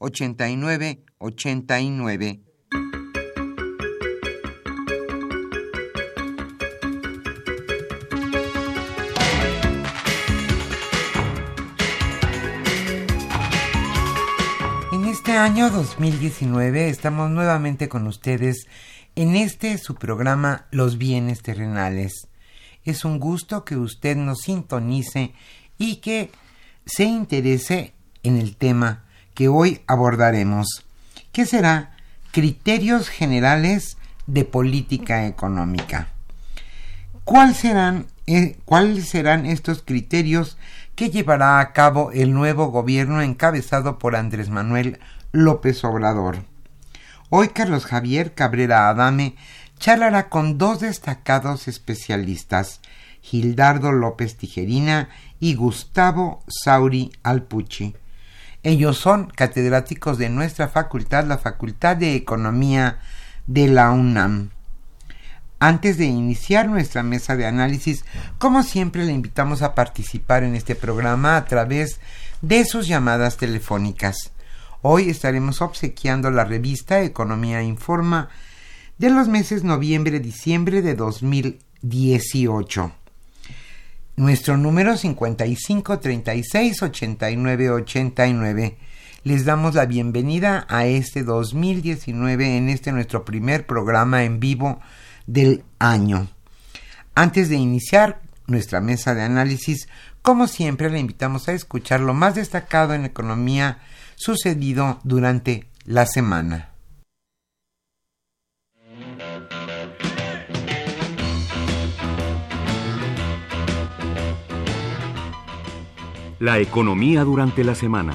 8989. este año 2019 estamos nuevamente con ustedes en este su programa Los bienes terrenales. Es un gusto que usted nos sintonice y que se interese en el tema que hoy abordaremos, que será criterios generales de política económica. ¿Cuál serán, eh, ¿Cuáles serán estos criterios que llevará a cabo el nuevo gobierno encabezado por Andrés Manuel López Obrador. Hoy Carlos Javier Cabrera Adame charlará con dos destacados especialistas, Gildardo López Tijerina y Gustavo Sauri Alpucci. Ellos son catedráticos de nuestra facultad, la Facultad de Economía de la UNAM. Antes de iniciar nuestra mesa de análisis, como siempre le invitamos a participar en este programa a través de sus llamadas telefónicas. Hoy estaremos obsequiando la revista Economía Informa de los meses noviembre-diciembre de 2018. Nuestro número 55368989. Les damos la bienvenida a este 2019 en este nuestro primer programa en vivo del año. Antes de iniciar nuestra mesa de análisis, como siempre, le invitamos a escuchar lo más destacado en economía sucedido durante la semana. La economía durante la semana.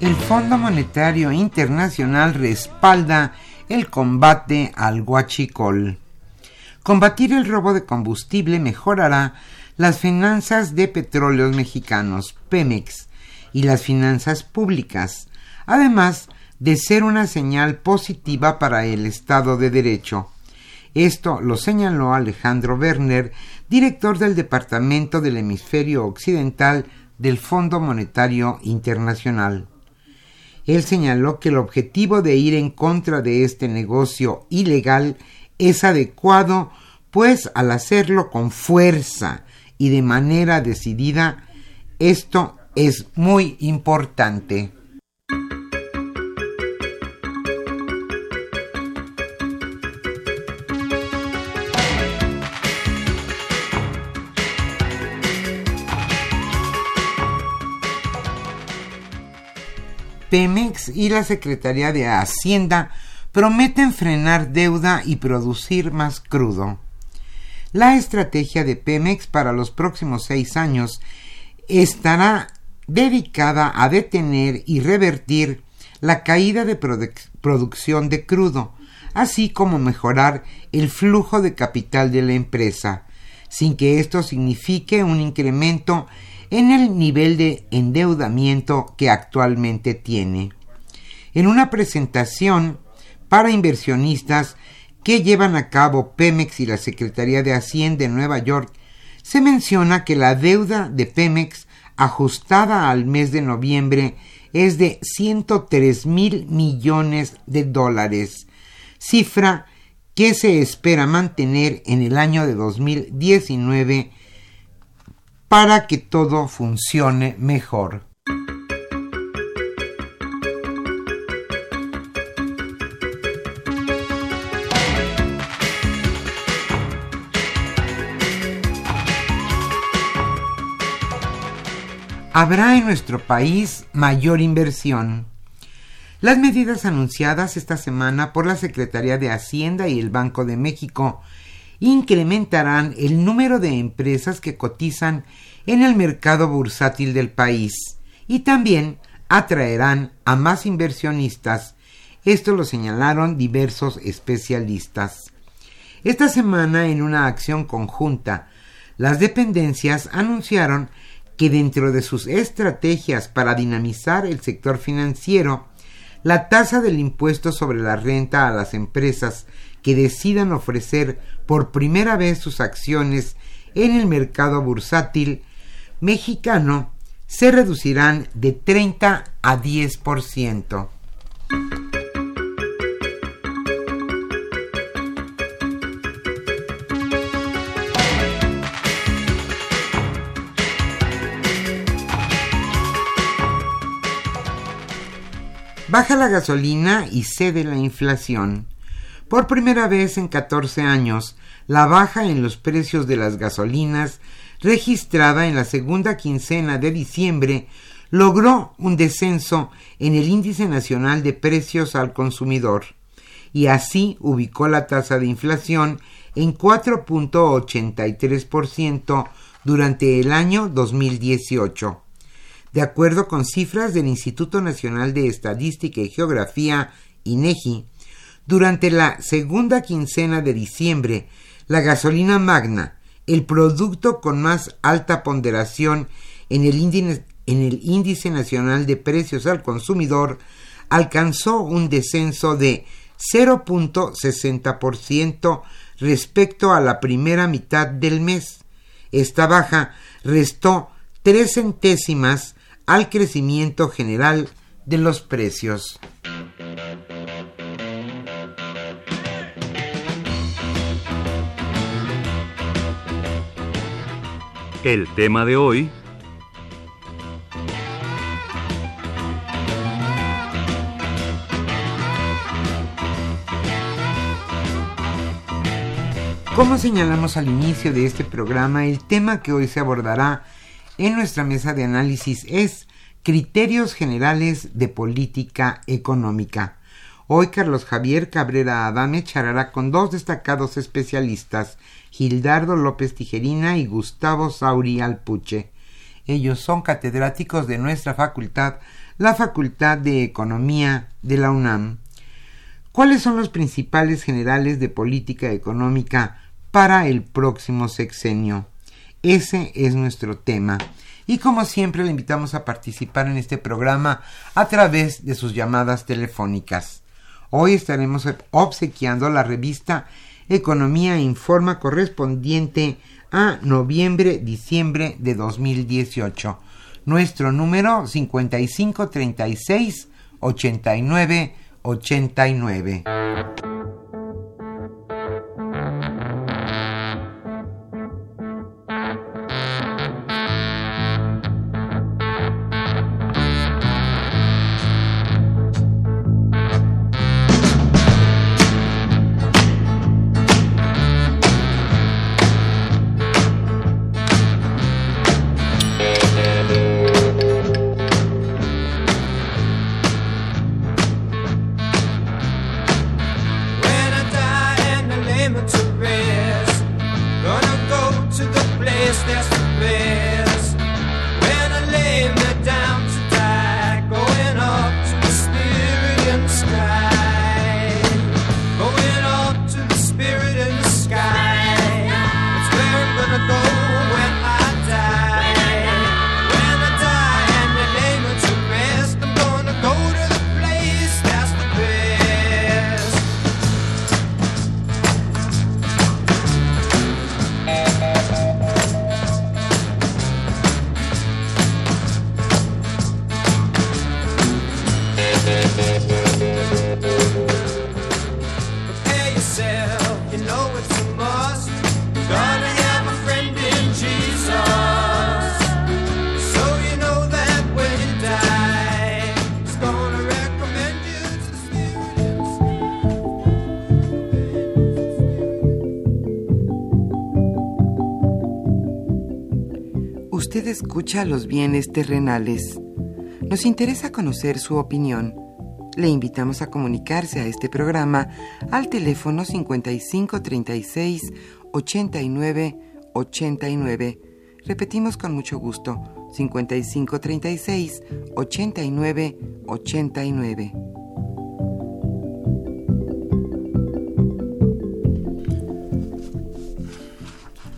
el Fondo Monetario Internacional respalda el combate al guachicol. Combatir el robo de combustible mejorará las finanzas de petróleos mexicanos, Pemex, y las finanzas públicas, además de ser una señal positiva para el Estado de Derecho. Esto lo señaló Alejandro Werner, director del Departamento del Hemisferio Occidental del Fondo Monetario Internacional. Él señaló que el objetivo de ir en contra de este negocio ilegal es adecuado, pues al hacerlo con fuerza y de manera decidida, esto es muy importante. Pemex y la Secretaría de Hacienda prometen frenar deuda y producir más crudo. La estrategia de Pemex para los próximos seis años estará dedicada a detener y revertir la caída de producción de crudo, así como mejorar el flujo de capital de la empresa, sin que esto signifique un incremento en el nivel de endeudamiento que actualmente tiene. En una presentación para inversionistas que llevan a cabo Pemex y la Secretaría de Hacienda en Nueva York, se menciona que la deuda de Pemex ajustada al mes de noviembre es de 103 mil millones de dólares, cifra que se espera mantener en el año de 2019 para que todo funcione mejor. Habrá en nuestro país mayor inversión. Las medidas anunciadas esta semana por la Secretaría de Hacienda y el Banco de México incrementarán el número de empresas que cotizan en el mercado bursátil del país y también atraerán a más inversionistas. Esto lo señalaron diversos especialistas. Esta semana, en una acción conjunta, las dependencias anunciaron que dentro de sus estrategias para dinamizar el sector financiero, la tasa del impuesto sobre la renta a las empresas que decidan ofrecer por primera vez sus acciones en el mercado bursátil mexicano se reducirán de 30 a 10%. Baja la gasolina y cede la inflación. Por primera vez en 14 años, la baja en los precios de las gasolinas, registrada en la segunda quincena de diciembre, logró un descenso en el índice nacional de precios al consumidor y así ubicó la tasa de inflación en 4.83% durante el año 2018. De acuerdo con cifras del Instituto Nacional de Estadística y Geografía, INEGI, durante la segunda quincena de diciembre, la gasolina magna, el producto con más alta ponderación en el, índice, nacional de precios al consumidor, alcanzó un descenso de 0.60% respecto a la primera mitad del mes. Esta baja restó tres centésimas al crecimiento general de los precios. El tema de hoy Como señalamos al inicio de este programa, el tema que hoy se abordará en nuestra mesa de análisis es Criterios Generales de Política Económica. Hoy Carlos Javier Cabrera Adame charlará con dos destacados especialistas, Gildardo López Tijerina y Gustavo Sauri Alpuche. Ellos son catedráticos de nuestra facultad, la Facultad de Economía de la UNAM. ¿Cuáles son los principales generales de política económica para el próximo sexenio? Ese es nuestro tema. Y como siempre le invitamos a participar en este programa a través de sus llamadas telefónicas. Hoy estaremos obsequiando la revista Economía Informa correspondiente a noviembre-diciembre de 2018. Nuestro número 5536 89 escucha los bienes terrenales. Nos interesa conocer su opinión. Le invitamos a comunicarse a este programa al teléfono 5536 89 89. Repetimos con mucho gusto, 5536 89 89.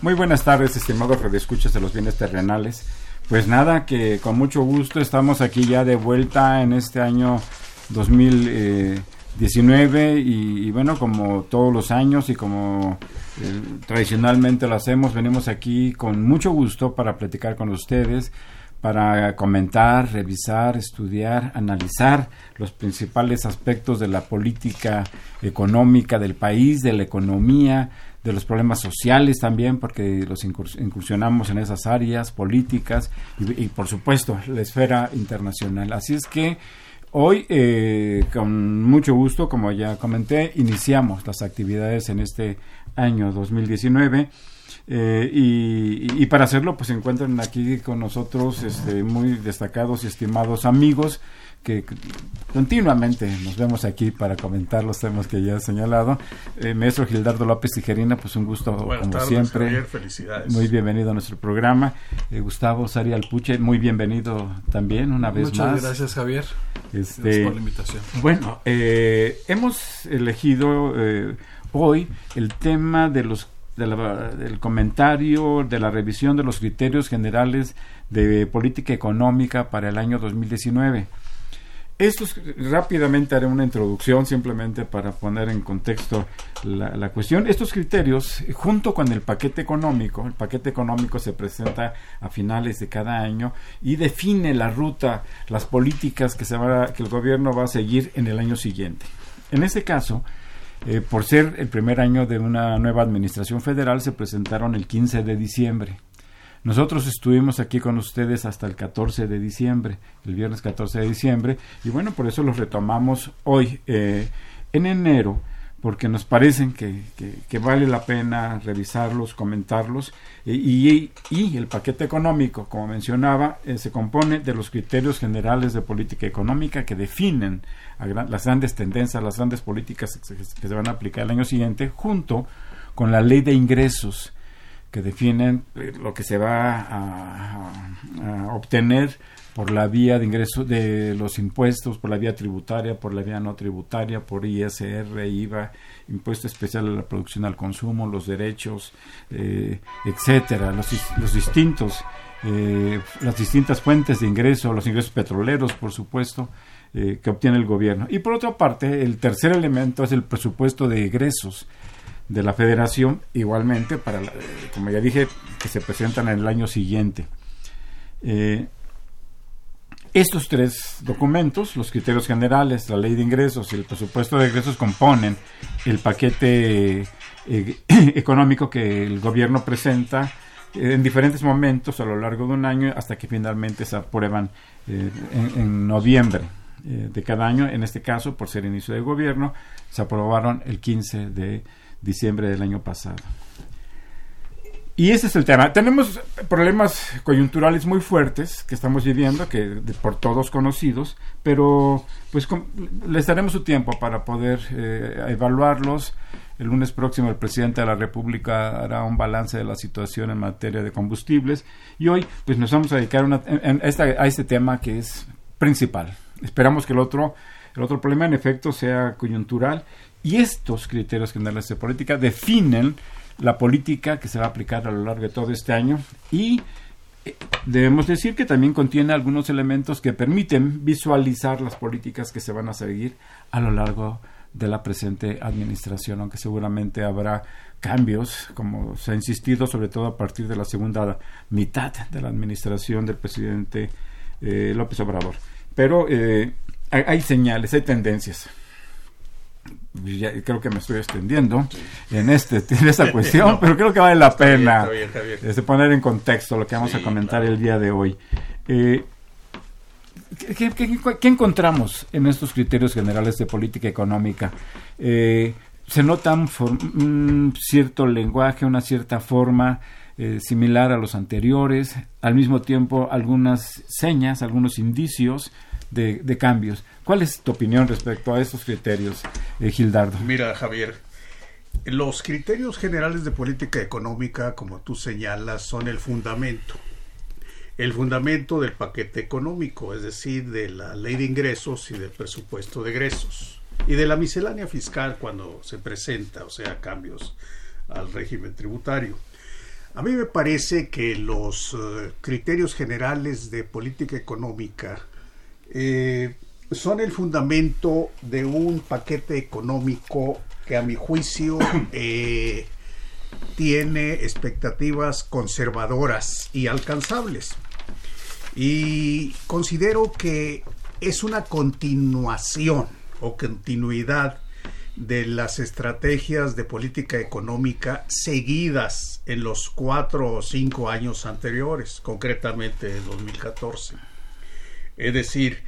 Muy buenas tardes, estimados redescuchas de los bienes terrenales. Pues nada, que con mucho gusto estamos aquí ya de vuelta en este año 2019 y, bueno, como todos los años y como eh, tradicionalmente lo hacemos, venimos aquí con mucho gusto para platicar con ustedes, para comentar, revisar, estudiar, analizar los principales aspectos de la política económica del país, de la economía, de los problemas sociales también, porque los incursionamos en esas áreas políticas y, por supuesto la esfera internacional. Así es que hoy, eh, con mucho gusto, como ya comenté, iniciamos las actividades en este año 2019. Eh, y, y, para hacerlo, pues se encuentran aquí con nosotros este, muy destacados y estimados amigos que continuamente nos vemos aquí para comentar los temas que ya he señalado. Eh, maestro Gildardo López Tijerina, pues un gusto como siempre. felicidades. Muy bienvenido a nuestro programa. Eh, Gustavo Sari Alpuche, muy bienvenido también una vez más. Muchas gracias Javier. Este, gracias por la invitación. Bueno, eh, hemos elegido hoy el tema de los del comentario, de la revisión de los criterios generales de política económica para el año 2019. Estos, rápidamente haré una introducción simplemente para poner en contexto la, cuestión. Estos criterios, junto con el paquete económico, el paquete económico se presenta a finales de cada año y define la ruta, las políticas que, se va, que el gobierno va a seguir en el año siguiente. En este caso, eh, por ser el primer año de una nueva administración federal, se presentaron el 15 de diciembre. Nosotros estuvimos aquí con ustedes hasta el 14 de diciembre, el viernes 14 de diciembre, y bueno, por eso los retomamos hoy, eh, en enero, porque nos parecen que, que, vale la pena revisarlos, comentarlos, eh, y, y, el paquete económico, como mencionaba, eh, se compone de los criterios generales de política económica que definen las grandes tendencias, las grandes políticas que se van a aplicar el año siguiente, junto con la ley de ingresos que definen eh, lo que se va a, obtener por la vía de ingreso de los impuestos, por la vía tributaria, por la vía no tributaria, por ISR, IVA, impuesto especial a la producción al consumo, los derechos, eh, etcétera, los, los distintos, eh, las distintas fuentes de ingreso, los ingresos petroleros, por supuesto, eh, que obtiene el gobierno. Y por otra parte, el tercer elemento es el presupuesto de egresos de la federación, igualmente, para como ya dije, que se presentan en el año siguiente. Eh, estos tres documentos, los criterios generales, la ley de ingresos y el presupuesto de ingresos, componen el paquete eh, económico que el gobierno presenta eh, en diferentes momentos a lo largo de un año hasta que finalmente se aprueban en, en, noviembre de cada año. En este caso, por ser inicio de gobierno, se aprobaron el 15 de diciembre del año pasado. Y ese es el tema. Tenemos problemas coyunturales muy fuertes que estamos viviendo, que por todos conocidos, pero pues les daremos su tiempo para poder eh, evaluarlos. El lunes próximo el presidente de la República hará un balance de la situación en materia de combustibles y hoy pues nos vamos a dedicar a, a este tema que es principal. Esperamos que el otro, el otro problema en efecto sea coyuntural y estos criterios generales de política definen la política que se va a aplicar a lo largo de todo este año y eh, debemos decir que también contiene algunos elementos que permiten visualizar las políticas que se van a seguir a lo largo de la presente administración, aunque seguramente habrá cambios, como se ha insistido, sobre todo a partir de la segunda mitad de la administración del presidente eh, López Obrador. Pero eh, hay señales, hay tendencias. Creo que me estoy extendiendo en este en esta cuestión, pero creo que vale la pena este, poner en contexto lo que vamos a comentar el día de hoy. Eh, ¿qué, encontramos en estos criterios generales de política económica? Eh, se nota un, cierto lenguaje, una cierta forma eh, similar a los anteriores, al mismo tiempo algunas señas, algunos indicios de, cambios. ¿Cuál es tu opinión respecto a esos criterios, eh, Gildardo? Mira, Javier, los criterios generales de política económica, como tú señalas, son el fundamento. El fundamento del paquete económico, es decir, de la ley de ingresos y del presupuesto de egresos. Y de la miscelánea fiscal cuando se presenta, o sea, cambios al régimen tributario. A mí me parece que los eh, criterios generales de política económica eh, son el fundamento de un paquete económico que a mi juicio eh, tiene expectativas conservadoras y alcanzables. Y considero que es una continuación o continuidad de las estrategias de política económica seguidas en los cuatro o cinco años anteriores, concretamente en 2014. Es decir,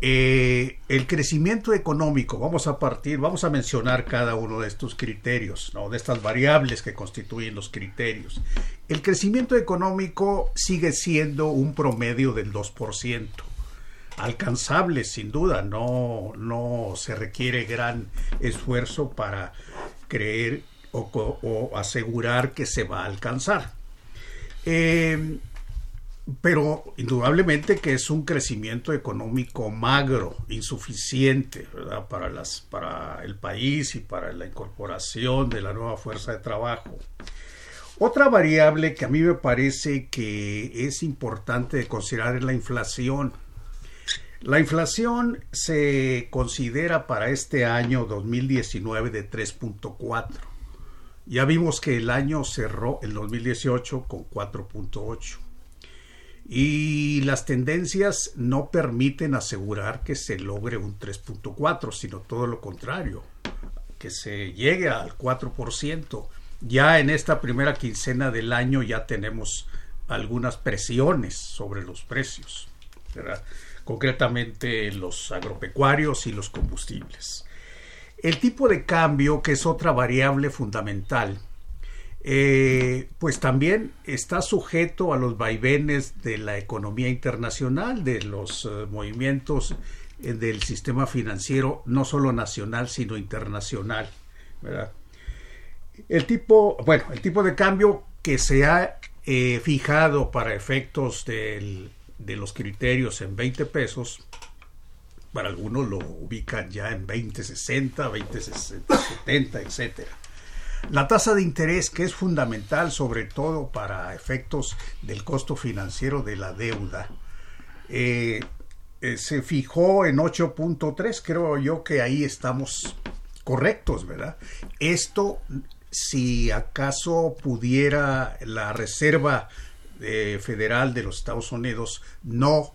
eh, el crecimiento económico, vamos a partir, vamos a mencionar cada uno de estos criterios, ¿no? de estas variables que constituyen los criterios. El crecimiento económico sigue siendo un promedio del 2% alcanzable sin duda, no, no se requiere gran esfuerzo para creer o, asegurar que se va a alcanzar. Eh, pero indudablemente que es un crecimiento económico magro, insuficiente Para, las, para el país y para la incorporación de la nueva fuerza de trabajo. Otra variable que a mí me parece que es importante considerar es la inflación. La inflación se considera para este año 2019 de 3.4. Ya vimos que el año cerró el 2018 con 4.8. Y las tendencias no permiten asegurar que se logre un 3.4, sino todo lo contrario, que se llegue al 4%. Ya en esta primera quincena del año ya tenemos algunas presiones sobre los precios. ¿verdad? concretamente los agropecuarios y los combustibles. El tipo de cambio, que es otra variable fundamental, eh, pues también está sujeto a los vaivenes de la economía internacional, de los eh, movimientos eh, del sistema financiero, no solo nacional, sino internacional. El tipo, bueno, el tipo de cambio que se ha fijado para efectos de los criterios en 20 pesos, para algunos lo ubican ya en 20, 60, 20, 70, etc. La tasa de interés, que es fundamental sobre todo para efectos del costo financiero de la deuda, eh, eh, se fijó en 8.3, creo yo que ahí estamos correctos, ¿verdad? Esto, si acaso pudiera la Reserva eh, federal de los Estados Unidos no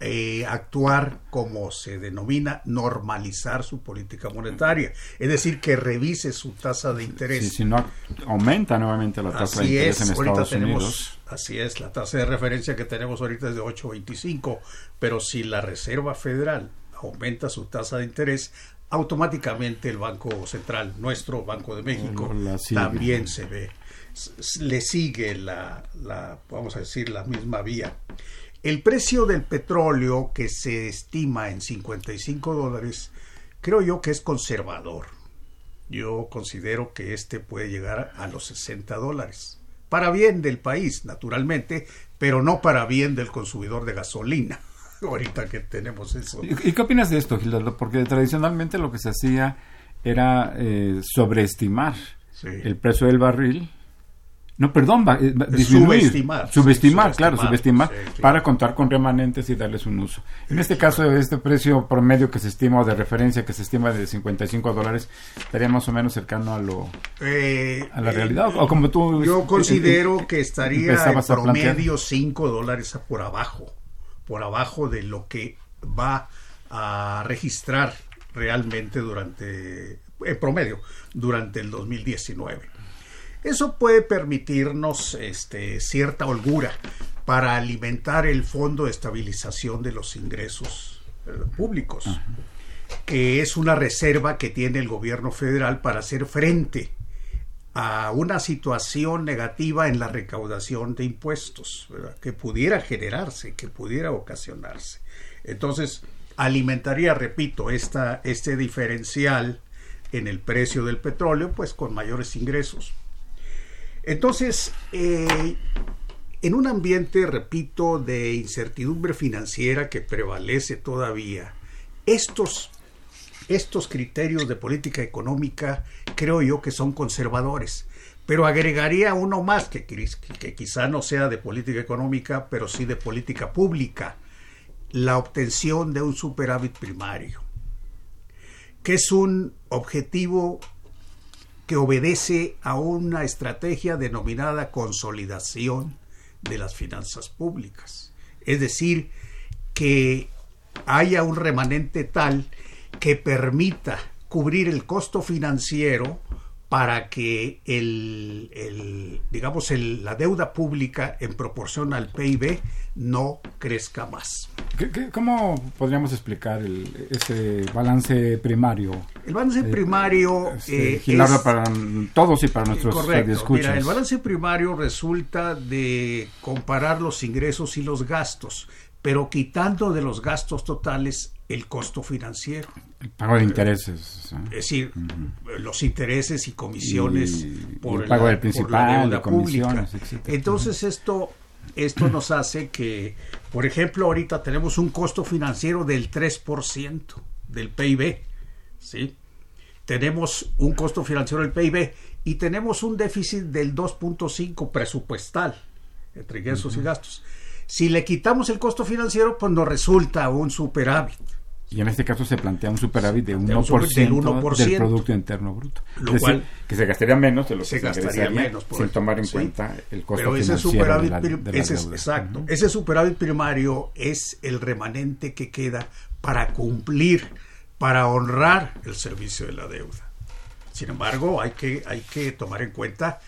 eh, actuar como se denomina normalizar su política monetaria, es decir, que revise su tasa de interés. si no aumenta nuevamente la tasa de interés en Estados Unidos. Así es, la tasa de referencia que tenemos ahorita es de 8.25, pero si la Reserva Federal aumenta su tasa de interés, automáticamente el Banco Central, nuestro Banco de México, también se ve le sigue la, vamos a decir, la misma vía. El precio del petróleo que se estima en 55 dólares, creo yo que es conservador. Yo considero que este puede llegar a los 60 dólares. Para bien del país, naturalmente, pero no para bien del consumidor de gasolina. Ahorita que tenemos eso. ¿Y, qué opinas de esto, Gildardo? Porque tradicionalmente lo que se hacía era eh, sobreestimar el precio del barril no, perdón, va, eh, disminuir. Subestimar. Subestimar, claro, subestimar para contar con remanentes y darles un uso. En este caso, este precio promedio que se estima o de referencia que se estima de 55 dólares estaría más o menos cercano a lo eh, a la realidad. O, como tú. Yo considero que estaría en promedio 5 dólares por abajo, por abajo de lo que va a registrar realmente durante, en promedio, durante el 2019. Eso puede permitirnos este, cierta holgura para alimentar el Fondo de Estabilización de los Ingresos eh, Públicos, que es una reserva que tiene el gobierno federal para hacer frente a una situación negativa en la recaudación de impuestos, que pudiera generarse, que pudiera ocasionarse. Entonces, alimentaría, repito, esta, este diferencial en el precio del petróleo, pues con mayores ingresos. Entonces, eh, en un ambiente, repito, de incertidumbre financiera que prevalece todavía, estos, estos criterios de política económica creo yo que son conservadores. Pero agregaría uno más que, que quizá no sea de política económica, pero sí de política pública, la obtención de un superávit primario, que es un objetivo que obedece a una estrategia denominada consolidación de las finanzas públicas. Es decir, que haya un remanente tal que permita cubrir el costo financiero para que el, digamos el, la deuda pública en proporción al PIB no crezca más. cómo podríamos explicar ese balance primario? El balance eh, primario eh, es, para todos y para nuestros correcto. Mira, el balance primario resulta de comparar los ingresos y los gastos, pero quitando de los gastos totales el costo financiero. El pago de intereses. Es decir, los intereses y comisiones por, el pago del principal, deuda pública. Entonces esto, esto nos hace que, por ejemplo, ahorita tenemos un costo financiero del 3% del PIB. ¿sí? Tenemos un costo financiero del PIB y tenemos un déficit del 2.5 presupuestal entre ingresos y gastos. Si le quitamos el costo financiero, pues nos resulta un superávit. Y en este caso se plantea un superávit de 1%, del, Producto Interno Bruto. Lo es decir, que se gastaría menos de lo que se, gastaría menos sin tomar en cuenta el costo Pero ese superávit, Exacto. Ese superávit primario es el remanente que queda para cumplir, para honrar el servicio de la deuda. Sin embargo, hay que, hay que tomar en cuenta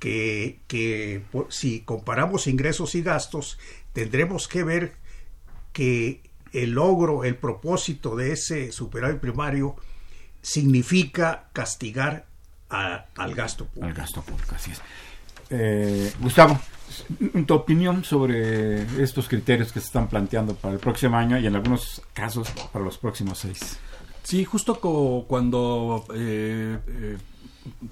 que, que si comparamos ingresos y gastos, tendremos que ver que el logro, el propósito de ese superávit primario significa castigar al gasto público. Al gasto público, así es. Eh, Gustavo, tu opinión sobre estos criterios que se están planteando para el próximo año y en algunos casos para los próximos seis. Sí, justo cuando eh, eh,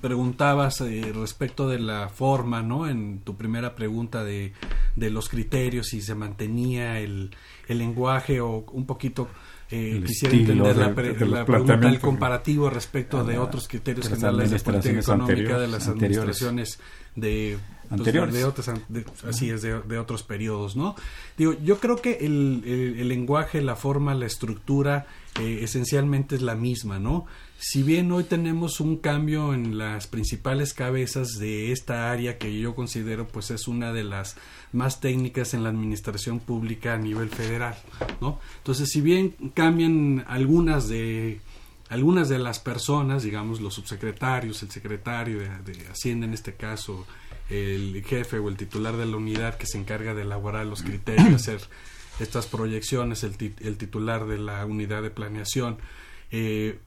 preguntabas eh, respecto de la forma, ¿no? En tu primera pregunta de, de los criterios, si se mantenía el, el lenguaje o un poquito eh, quisiera entender la, pregunta, el comparativo respecto de otros criterios generales de política económica de las administraciones de pues, de otros así es de, otros periodos no digo yo creo que el, el, lenguaje la forma la estructura eh, esencialmente es la misma no si bien hoy tenemos un cambio en las principales cabezas de esta área que yo considero pues es una de las más técnicas en la administración pública a nivel federal, ¿no? Entonces, si bien cambian algunas de algunas de las personas, digamos los subsecretarios, el secretario de, Hacienda en este caso, el jefe o el titular de la unidad que se encarga de elaborar los criterios, hacer estas proyecciones, el, el titular de la unidad de planeación, eh,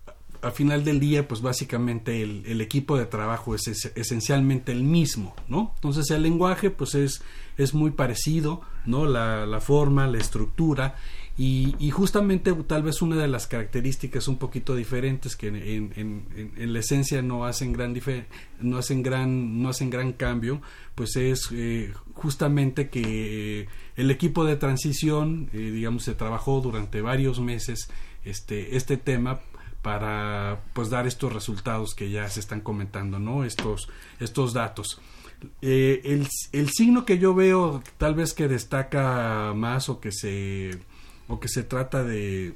al final del día, pues básicamente el, equipo de trabajo es, esencialmente el mismo, ¿no? Entonces el lenguaje, pues es, es muy parecido, ¿no? La, la forma, la estructura, y, justamente tal vez una de las características un poquito diferentes que en, en, en, la esencia no hacen gran no hacen gran no hacen gran cambio pues es eh, justamente que eh, el equipo de transición eh, digamos se trabajó durante varios meses este este tema para pues dar estos resultados que ya se están comentando, ¿no? Estos, estos datos. Eh, el, el, signo que yo veo tal vez que destaca más o que se o que se trata de,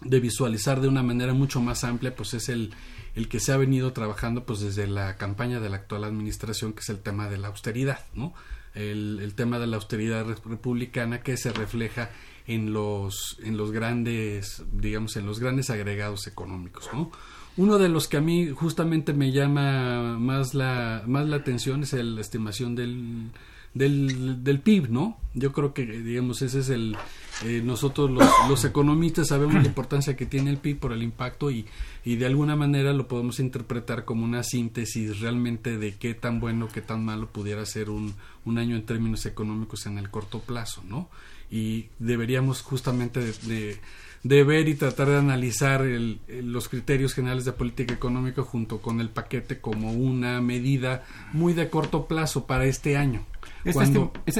de visualizar de una manera mucho más amplia pues es el, el que se ha venido trabajando pues desde la campaña de la actual administración que es el tema de la austeridad no el, el tema de la austeridad republicana que se refleja en los, en los grandes, digamos, en los grandes agregados económicos, ¿no? Uno de los que a mí justamente me llama más la, más la atención es la estimación del, del, del PIB, ¿no? Yo creo que, digamos, ese es el, eh, nosotros los, los, economistas sabemos la importancia que tiene el PIB por el impacto y, y de alguna manera lo podemos interpretar como una síntesis realmente de qué tan bueno, qué tan malo pudiera ser un, un año en términos económicos en el corto plazo, ¿no? Y deberíamos justamente de de ver y tratar de analizar los criterios generales de política económica junto con el paquete como una medida muy de corto plazo para este año. Esta,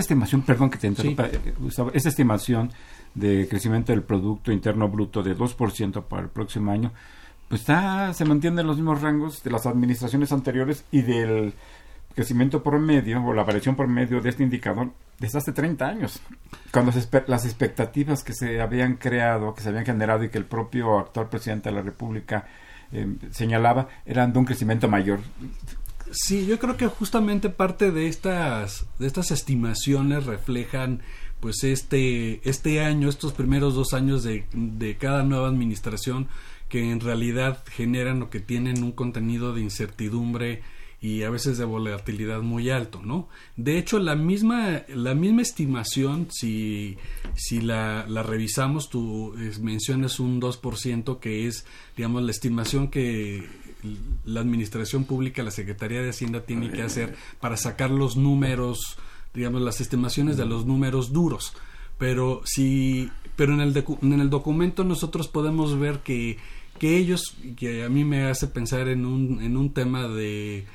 estimación, perdón que te interrumpa, eh, Gustavo, esta estimación de crecimiento del Producto Interno Bruto de 2% para el próximo año, pues está, se mantiene en los mismos rangos de las administraciones anteriores y del crecimiento por medio o la variación por medio de este indicador desde hace 30 años, cuando las expectativas que se habían creado, que se habían generado y que el propio actual presidente de la República eh, señalaba, eran de un crecimiento mayor. Sí, yo creo que justamente parte de estas, de estas estimaciones reflejan pues este, este año, estos primeros dos años de, de cada nueva administración que en realidad generan o que tienen un contenido de incertidumbre y a veces de volatilidad muy alto, ¿no? De hecho, la misma, la misma estimación, si, si la, revisamos, tú mencionas un 2%, que es, digamos, la estimación que la Administración Pública, la Secretaría de Hacienda tiene que hacer para sacar los números, digamos, las estimaciones de los números duros. Pero si, pero en el, en el documento nosotros podemos ver que, que ellos, que a mí me hace pensar en un, en un tema de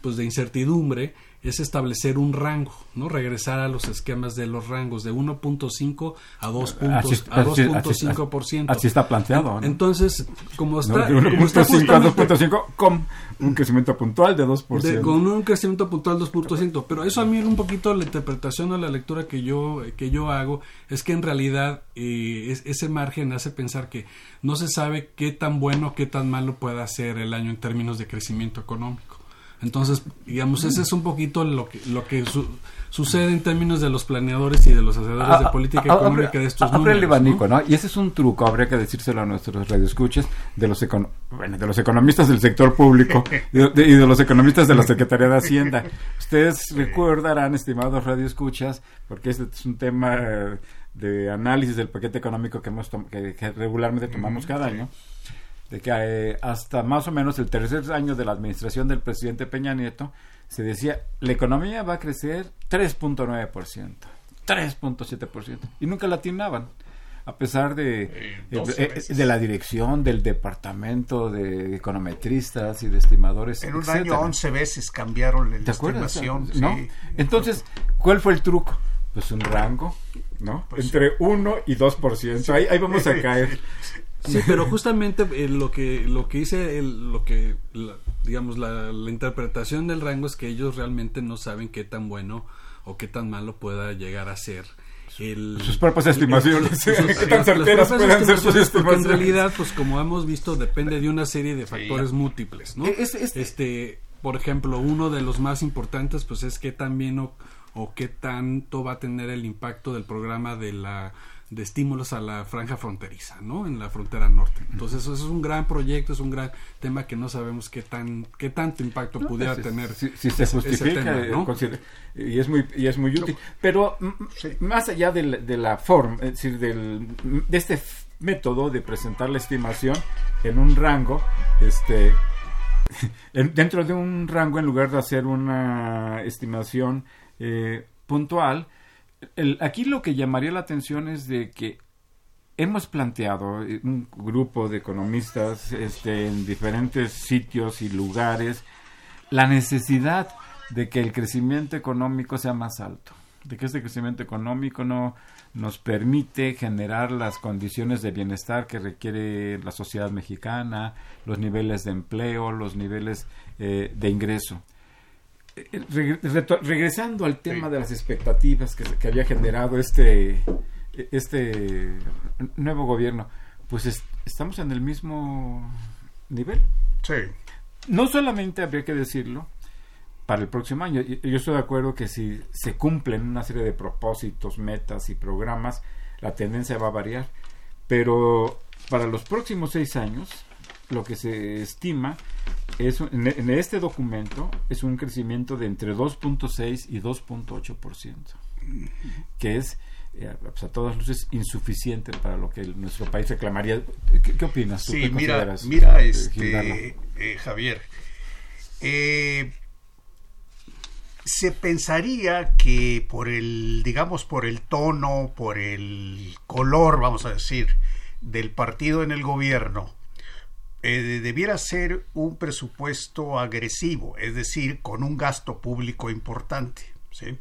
pues de incertidumbre es establecer un rango, ¿no? Regresar a los esquemas de los rangos de 1.5 a 2.5%. Así, está planteado. Entonces, como está... No, 1.5 a 2.5 con un crecimiento puntual de 2%. con un crecimiento puntual de 2%. Pero eso a mí un poquito la interpretación o la lectura que yo, que yo hago es que en realidad eh, ese margen hace pensar que no se sabe qué tan bueno, qué tan malo pueda ser el año en términos de crecimiento económico. Entonces, digamos, ese es un poquito lo que, lo que sucede en términos de los planeadores y de los hacedores de ah, política ah, económica de estos números. el ¿no? Y ese es un truco, habría que decírselo a nuestros radioescuchas, de los, bueno, de los economistas del sector público y de, los economistas de la Secretaría de Hacienda. Ustedes recordarán, estimados radioescuchas, porque este es un tema de análisis del paquete económico que, hemos que regularmente tomamos cada año de que eh, hasta más o menos el tercer año de la administración del presidente Peña Nieto se decía la economía va a crecer 3.9%, 3.7% y nunca la atinaban a pesar de, eh, eh, de la dirección del departamento de econometristas y de estimadores. En un año 11 veces cambiaron la estimación. ¿no? Entonces, ¿cuál fue el truco? Pues un rango, ¿no? Pues Entre 1 y 2%. Ahí, ahí vamos a caer. Sí, pero justamente eh, lo que lo que hice, lo que digamos la, interpretación del rango es que ellos realmente no saben qué tan bueno o qué tan malo pueda llegar a ser. sus propias estimaciones. ¿Qué tan certeras pueden ser sus estimaciones? Porque en realidad, pues como hemos visto, depende de una serie de factores múltiples, ¿no? Este, por ejemplo, uno de los más importantes, pues es qué tan bien o, o qué tanto va a tener el impacto del programa de la de estímulos a la franja fronteriza, ¿no? En la frontera norte. Entonces, eso es un gran proyecto, es un gran tema que no sabemos qué tan qué tanto impacto pudiera tener. Si, se justifica y es muy y es muy útil. Pero más allá de la, de la forma, es decir, del, de este método de presentar la estimación en un rango, este dentro de un rango en lugar de hacer una estimación eh, puntual, aquí lo que llamaría la atención es de que hemos planteado eh, un grupo de economistas este, en diferentes sitios y lugares la necesidad de que el crecimiento económico sea más alto, de que este crecimiento económico no nos permite generar las condiciones de bienestar que requiere la sociedad mexicana, los niveles de empleo, los niveles eh, de ingreso regresando al tema de las expectativas que, había generado este, este nuevo gobierno, pues estamos en el mismo nivel. Sí. No solamente habría que decirlo para el próximo año. Yo estoy de acuerdo que si se cumplen una serie de propósitos, metas y programas, la tendencia va a variar. Pero para los próximos seis años, lo que se estima es, en, este documento es un crecimiento de entre 2.6 y 2.8%. que es eh, pues, a todas luces insuficiente para lo que nuestro país reclamaría. ¿Qué, opinas tú? Sí, mira, mira este, eh, Javier, se pensaría que por el, digamos, por el tono, por el color, vamos a decir, del partido en el gobierno, eh, debiera ser un presupuesto agresivo, es decir, con un gasto público importante, ¿sí?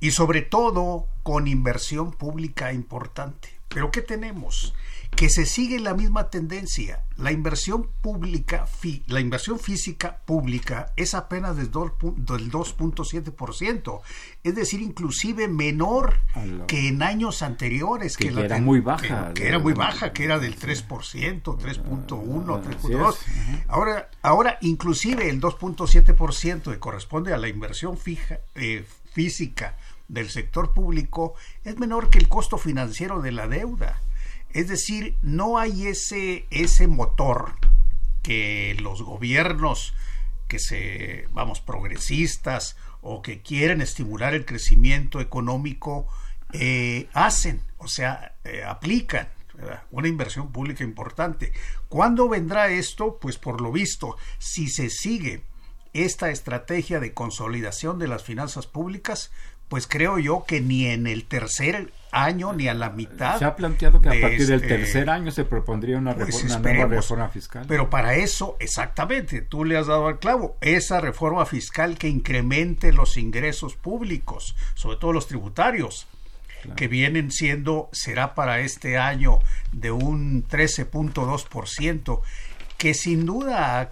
Y sobre todo con inversión pública importante. Pero ¿qué tenemos? Que se sigue la misma tendencia. La inversión pública, la inversión física pública es apenas del 2.7%, es decir, inclusive menor que en años anteriores. Que, era muy baja. Que, era muy baja, que era del 3%, 3.1, 3.2. Ahora, ahora, inclusive el 2.7% que corresponde a la inversión fija, eh, física del sector público es menor que el costo financiero de la deuda. Es decir, no hay ese, ese motor que los gobiernos que se, vamos, progresistas o que quieren estimular el crecimiento económico eh, hacen, o sea, eh, aplican una inversión pública importante. ¿Cuándo vendrá esto? Pues por lo visto, si se sigue esta estrategia de consolidación de las finanzas públicas, pues creo yo que ni en el tercer año ni a la mitad. Se ha planteado que a partir del este, tercer año se propondría una, pues nueva reforma fiscal. Pero para eso, exactamente, tú le has dado al clavo, esa reforma fiscal que incremente los ingresos públicos, sobre todo los tributarios, que vienen siendo, será para este año de un 13.2%, que sin duda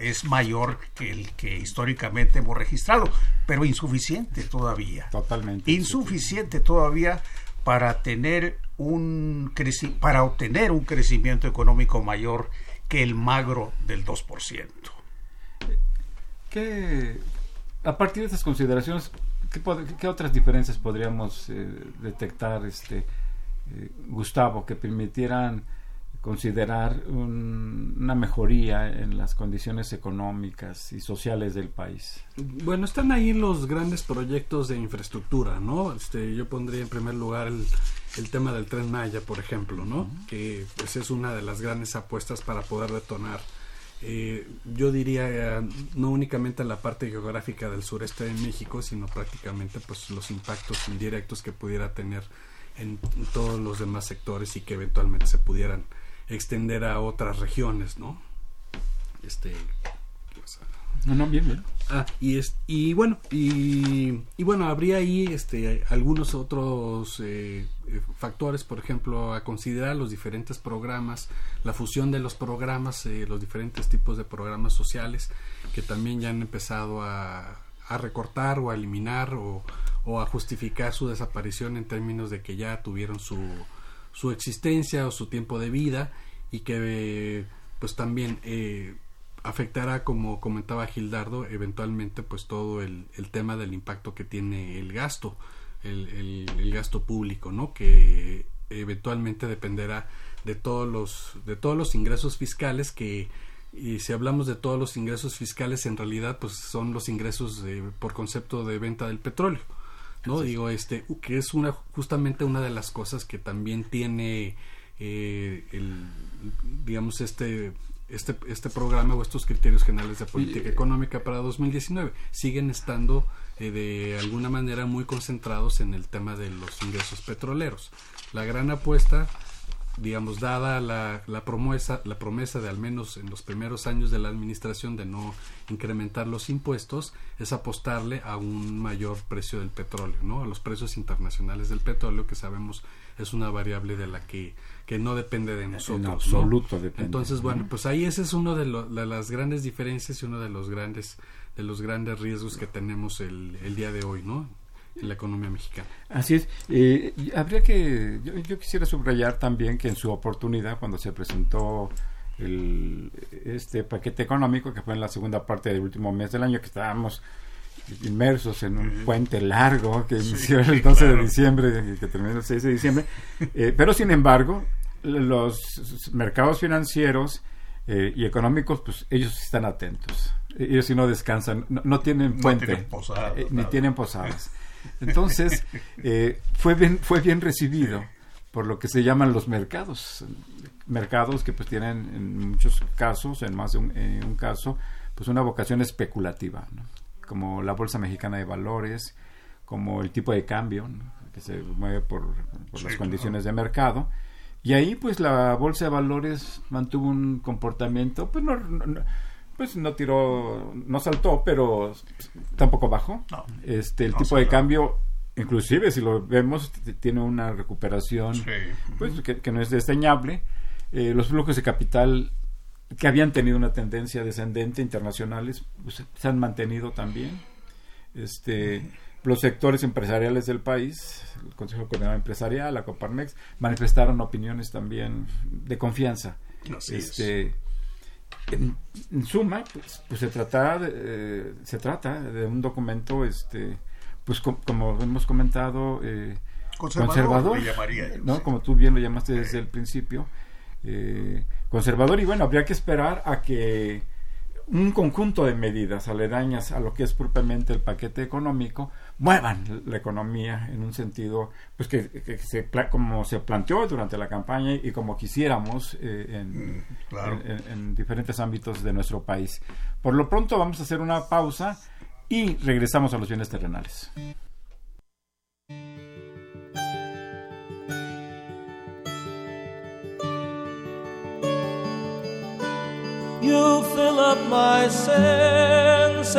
es mayor que el que históricamente hemos registrado, pero insuficiente todavía. Totalmente. Insuficiente todavía para tener un para obtener un crecimiento económico mayor que el magro del 2%. ¿Qué, a partir de estas consideraciones, qué, otras diferencias podríamos eh, detectar, este, eh, Gustavo, que permitieran considerar una mejoría en las condiciones económicas y sociales del país. Bueno, están ahí los grandes proyectos de infraestructura, ¿no? Este, yo pondría en primer lugar el, tema del tren Maya, por ejemplo, ¿no? Que pues, es una de las grandes apuestas para poder detonar. Eh, yo diría eh, no únicamente en la parte geográfica del sureste de México, sino prácticamente pues los impactos indirectos que pudiera tener en todos los demás sectores y que eventualmente se pudieran extender a otras regiones, ¿no? Este, pues, no, no, bien, bien. Ah, y, es, y bueno, y, y, bueno, habría ahí este, algunos otros eh, eh, factores, por ejemplo, a considerar los diferentes programas, la fusión de los programas, eh, los diferentes tipos de programas sociales que también ya han empezado a, a recortar o a eliminar o, o a justificar su desaparición en términos de que ya tuvieron su, su existencia o su tiempo de vida y que pues también eh, afectará como comentaba Gildardo eventualmente pues todo el, el, tema del impacto que tiene el gasto el, el, gasto público no que eventualmente dependerá de todos los de todos los ingresos fiscales que y si hablamos de todos los ingresos fiscales en realidad pues son los ingresos por concepto de venta del petróleo no digo este que es una justamente una de las cosas que también tiene eh, el digamos este este este programa o estos criterios generales de política económica para 2019 siguen estando eh, de alguna manera muy concentrados en el tema de los ingresos petroleros. La gran apuesta digamos, dada la, la, promesa, la promesa de al menos en los primeros años de la administración de no incrementar los impuestos, es apostarle a un mayor precio del petróleo, ¿no? A los precios internacionales del petróleo, que sabemos es una variable de la que, que no depende de nosotros. En absoluto Entonces, bueno, pues ahí ese es uno de, de, las grandes diferencias y uno de los grandes de los grandes riesgos que tenemos el, el día de hoy, ¿no? En la economía mexicana. Así es. Eh, habría que, yo, quisiera subrayar también que en su oportunidad, cuando se presentó el, este paquete económico, que fue en la segunda parte del último mes del año, que estábamos inmersos en un puente largo que inició el 12 de diciembre y que terminó el 6 de diciembre, eh, pero sin embargo, los mercados financieros eh, y económicos, pues ellos están atentos. Ellos si no descansan, no, tienen puente, posadas, ni tienen posadas. Entonces, eh, fue, bien, fue bien recibido por lo que se llaman los mercados. Mercados que pues tienen en muchos casos, en más de un, caso, pues una vocación especulativa, como la Bolsa Mexicana de Valores, como el tipo de cambio, que se mueve por, las condiciones de mercado. Y ahí pues la Bolsa de Valores mantuvo un comportamiento, pues no, pues no tiró, no saltó, pero tampoco bajó. este, el tipo de cambio inclusive si lo vemos tiene una recuperación pues que, no es desdeñable. Eh, los flujos de capital que habían tenido una tendencia descendente internacionales pues, se han mantenido también. Este los sectores empresariales del país el Consejo Coordinador Empresarial la Coparmex manifestaron opiniones también de confianza. Este En, suma pues, pues, se trata de, eh, se trata de un documento este pues como hemos comentado, eh, conservador, ¿no? como tú bien lo llamaste desde el principio, eh, conservador y bueno, habría que esperar a que un conjunto de medidas aledañas a lo que es propiamente el paquete económico muevan la economía en un sentido pues que, se, como se planteó durante la campaña y como quisiéramos eh, mm, en diferentes ámbitos de nuestro país. Por lo pronto vamos a hacer una pausa y regresamos a los bienes terrenales. You fill up my senses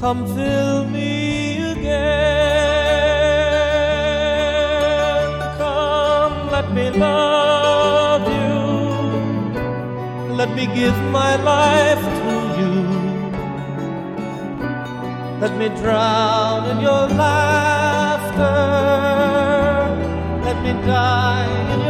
come fill me again. Come, let me love you, let me give my life to you. Let me drown in your laughter. Let me die in your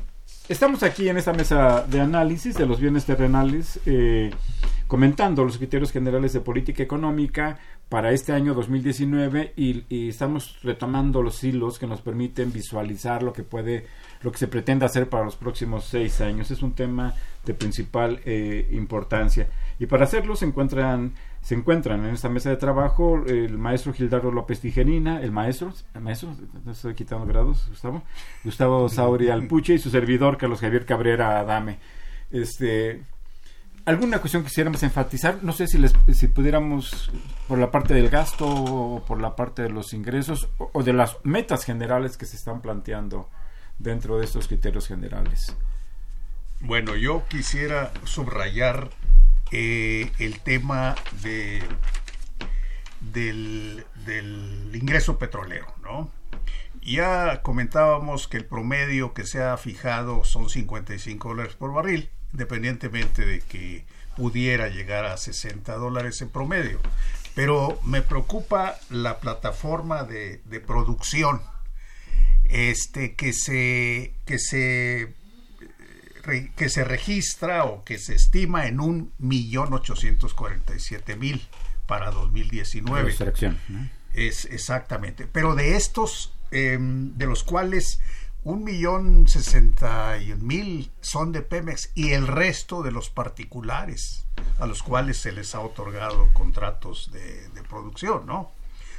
Estamos aquí en esta mesa de análisis de los bienes terrenales, eh, comentando los criterios generales de política económica para este año 2019 y, y, estamos retomando los hilos que nos permiten visualizar lo que puede, lo que se pretende hacer para los próximos seis años. Es un tema de principal eh, importancia. Y para hacerlo se encuentran, se encuentran en esta mesa de trabajo el maestro Gildardo López Tijerina, el maestro, el maestro, no estoy quitando grados, Gustavo, Gustavo Sauri Alpuche y su servidor Carlos Javier Cabrera Adame. Este, alguna cuestión quisiéramos enfatizar, no sé si si pudiéramos por la parte del gasto o por la parte de los ingresos o, de las metas generales que se están planteando dentro de estos criterios generales. Bueno, yo quisiera subrayar eh, el tema de, del, del ingreso petrolero, ¿no? Ya comentábamos que el promedio que se ha fijado son 55 dólares por barril, independientemente de que pudiera llegar a 60 dólares en promedio. Pero me preocupa la plataforma de, de producción este, que se, que se que se registra o que se estima en un millón ochocientos cuarenta y siete mil para 2019. ¿no? Es exactamente. Pero de estos, eh, de los cuales un millón sesenta mil son de Pemex y el resto de los particulares a los cuales se les ha otorgado contratos de, de producción, ¿no?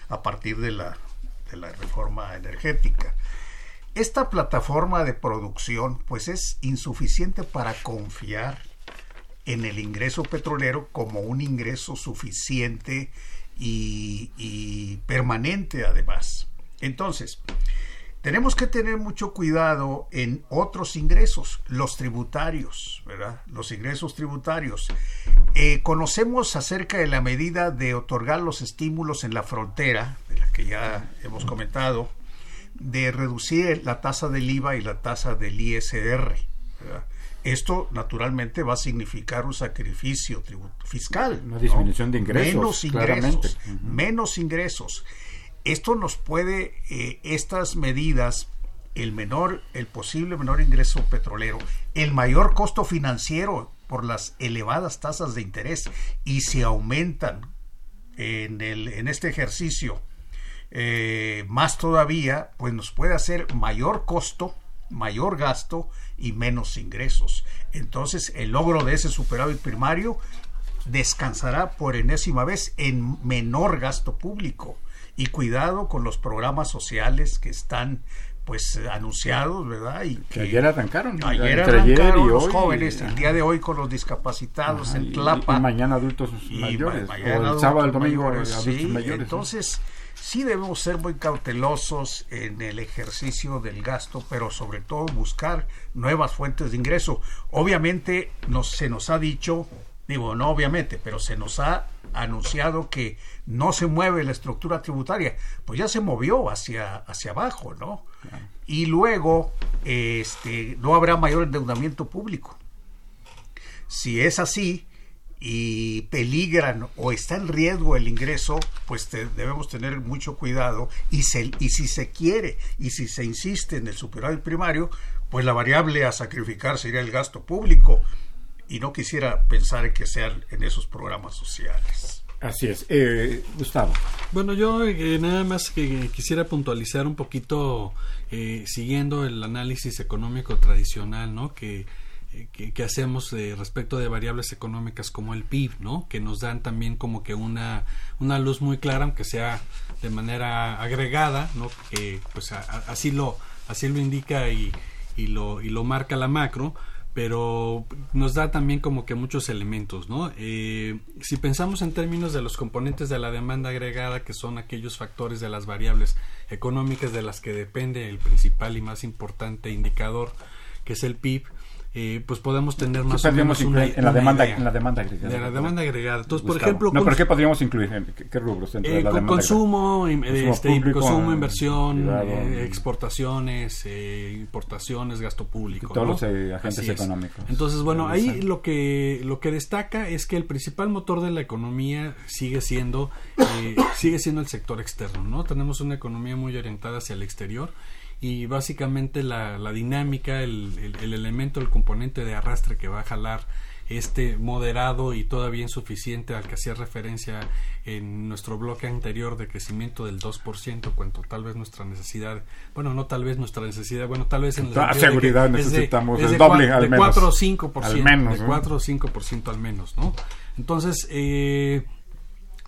A partir de la, de la reforma energética. Esta plataforma de producción pues es insuficiente para confiar en el ingreso petrolero como un ingreso suficiente y, permanente además. Entonces, tenemos que tener mucho cuidado en otros ingresos, los tributarios, ¿verdad? Los ingresos tributarios. Eh, conocemos acerca de la medida de otorgar los estímulos en la frontera, de la que ya hemos comentado, de reducir la tasa del IVA y la tasa del ISR. ¿verdad? Esto naturalmente va a significar un sacrificio fiscal. Una disminución ¿no? de ingresos. Menos ingresos. Uh -huh. Menos ingresos. Esto nos puede, eh, estas medidas, el menor, el posible menor ingreso petrolero, el mayor costo financiero por las elevadas tasas de interés y si aumentan en, el, en este ejercicio eh, más todavía, pues nos puede hacer mayor costo, mayor gasto y menos ingresos. Entonces, el logro de ese superávit primario descansará por enésima vez en menor gasto público. Y cuidado con los programas sociales que están pues anunciados, ¿verdad? Y que, que ayer arrancaron. Ayer arrancaron los hoy, jóvenes, el día de hoy con los discapacitados ajá, en Tlapa. Y, y, mañana adultos mayores. mañana o el sábado, el domingo mayores, adultos sí, mayores. Entonces, sí debemos ser muy cautelosos en el ejercicio del gasto, pero sobre todo buscar nuevas fuentes de ingreso. Obviamente nos, se nos ha dicho, digo, no obviamente, pero se nos ha anunciado que no se mueve la estructura tributaria, pues ya se movió hacia, hacia abajo, ¿no? Claro. Y luego este, no habrá mayor endeudamiento público. Si es así y peligran o está en riesgo el ingreso, pues te, debemos tener mucho cuidado y, se, y si se quiere y si se insiste en el superávit primario, pues la variable a sacrificar sería el gasto público y no quisiera pensar que sean en esos programas sociales. Así es. Eh, Gustavo. Bueno, yo eh, nada más que quisiera puntualizar un poquito, eh, siguiendo el análisis económico tradicional, ¿no? Que, que, hacemos respecto de variables económicas como el PIB, ¿no? Que nos dan también como que una, una luz muy clara, aunque sea de manera agregada, ¿no? Que pues a, así lo así lo indica y, y lo y lo marca la macro, pero nos da también como que muchos elementos, ¿no? Eh, si pensamos en términos de los componentes de la demanda agregada, que son aquellos factores de las variables económicas de las que depende el principal y más importante indicador, que es el PIB, eh, pues podemos tener más o menos una, en la demanda en la demanda agregada de la demanda agregada. Entonces Gustavo. por ejemplo no pero qué podríamos incluir qué, qué rubros dentro eh, de la demanda consumo este, público, consumo inversión privado, eh, exportaciones eh, importaciones gasto público todos ¿no? los eh, agentes Así es. económicos. Entonces bueno ahí lo que lo que destaca es que el principal motor de la economía sigue siendo eh, sigue siendo el sector externo no tenemos una economía muy orientada hacia el exterior y básicamente la, la dinámica, el, el, el, elemento, el componente de arrastre que va a jalar este moderado y todavía insuficiente al que hacía referencia en nuestro bloque anterior de crecimiento del 2%, cuando tal vez nuestra necesidad, bueno, no tal vez nuestra necesidad, bueno, tal vez en la seguridad de necesitamos de, el doble al menos. 4 o 5%, al menos, de 4 o 5% al menos, ¿no? Entonces, eh,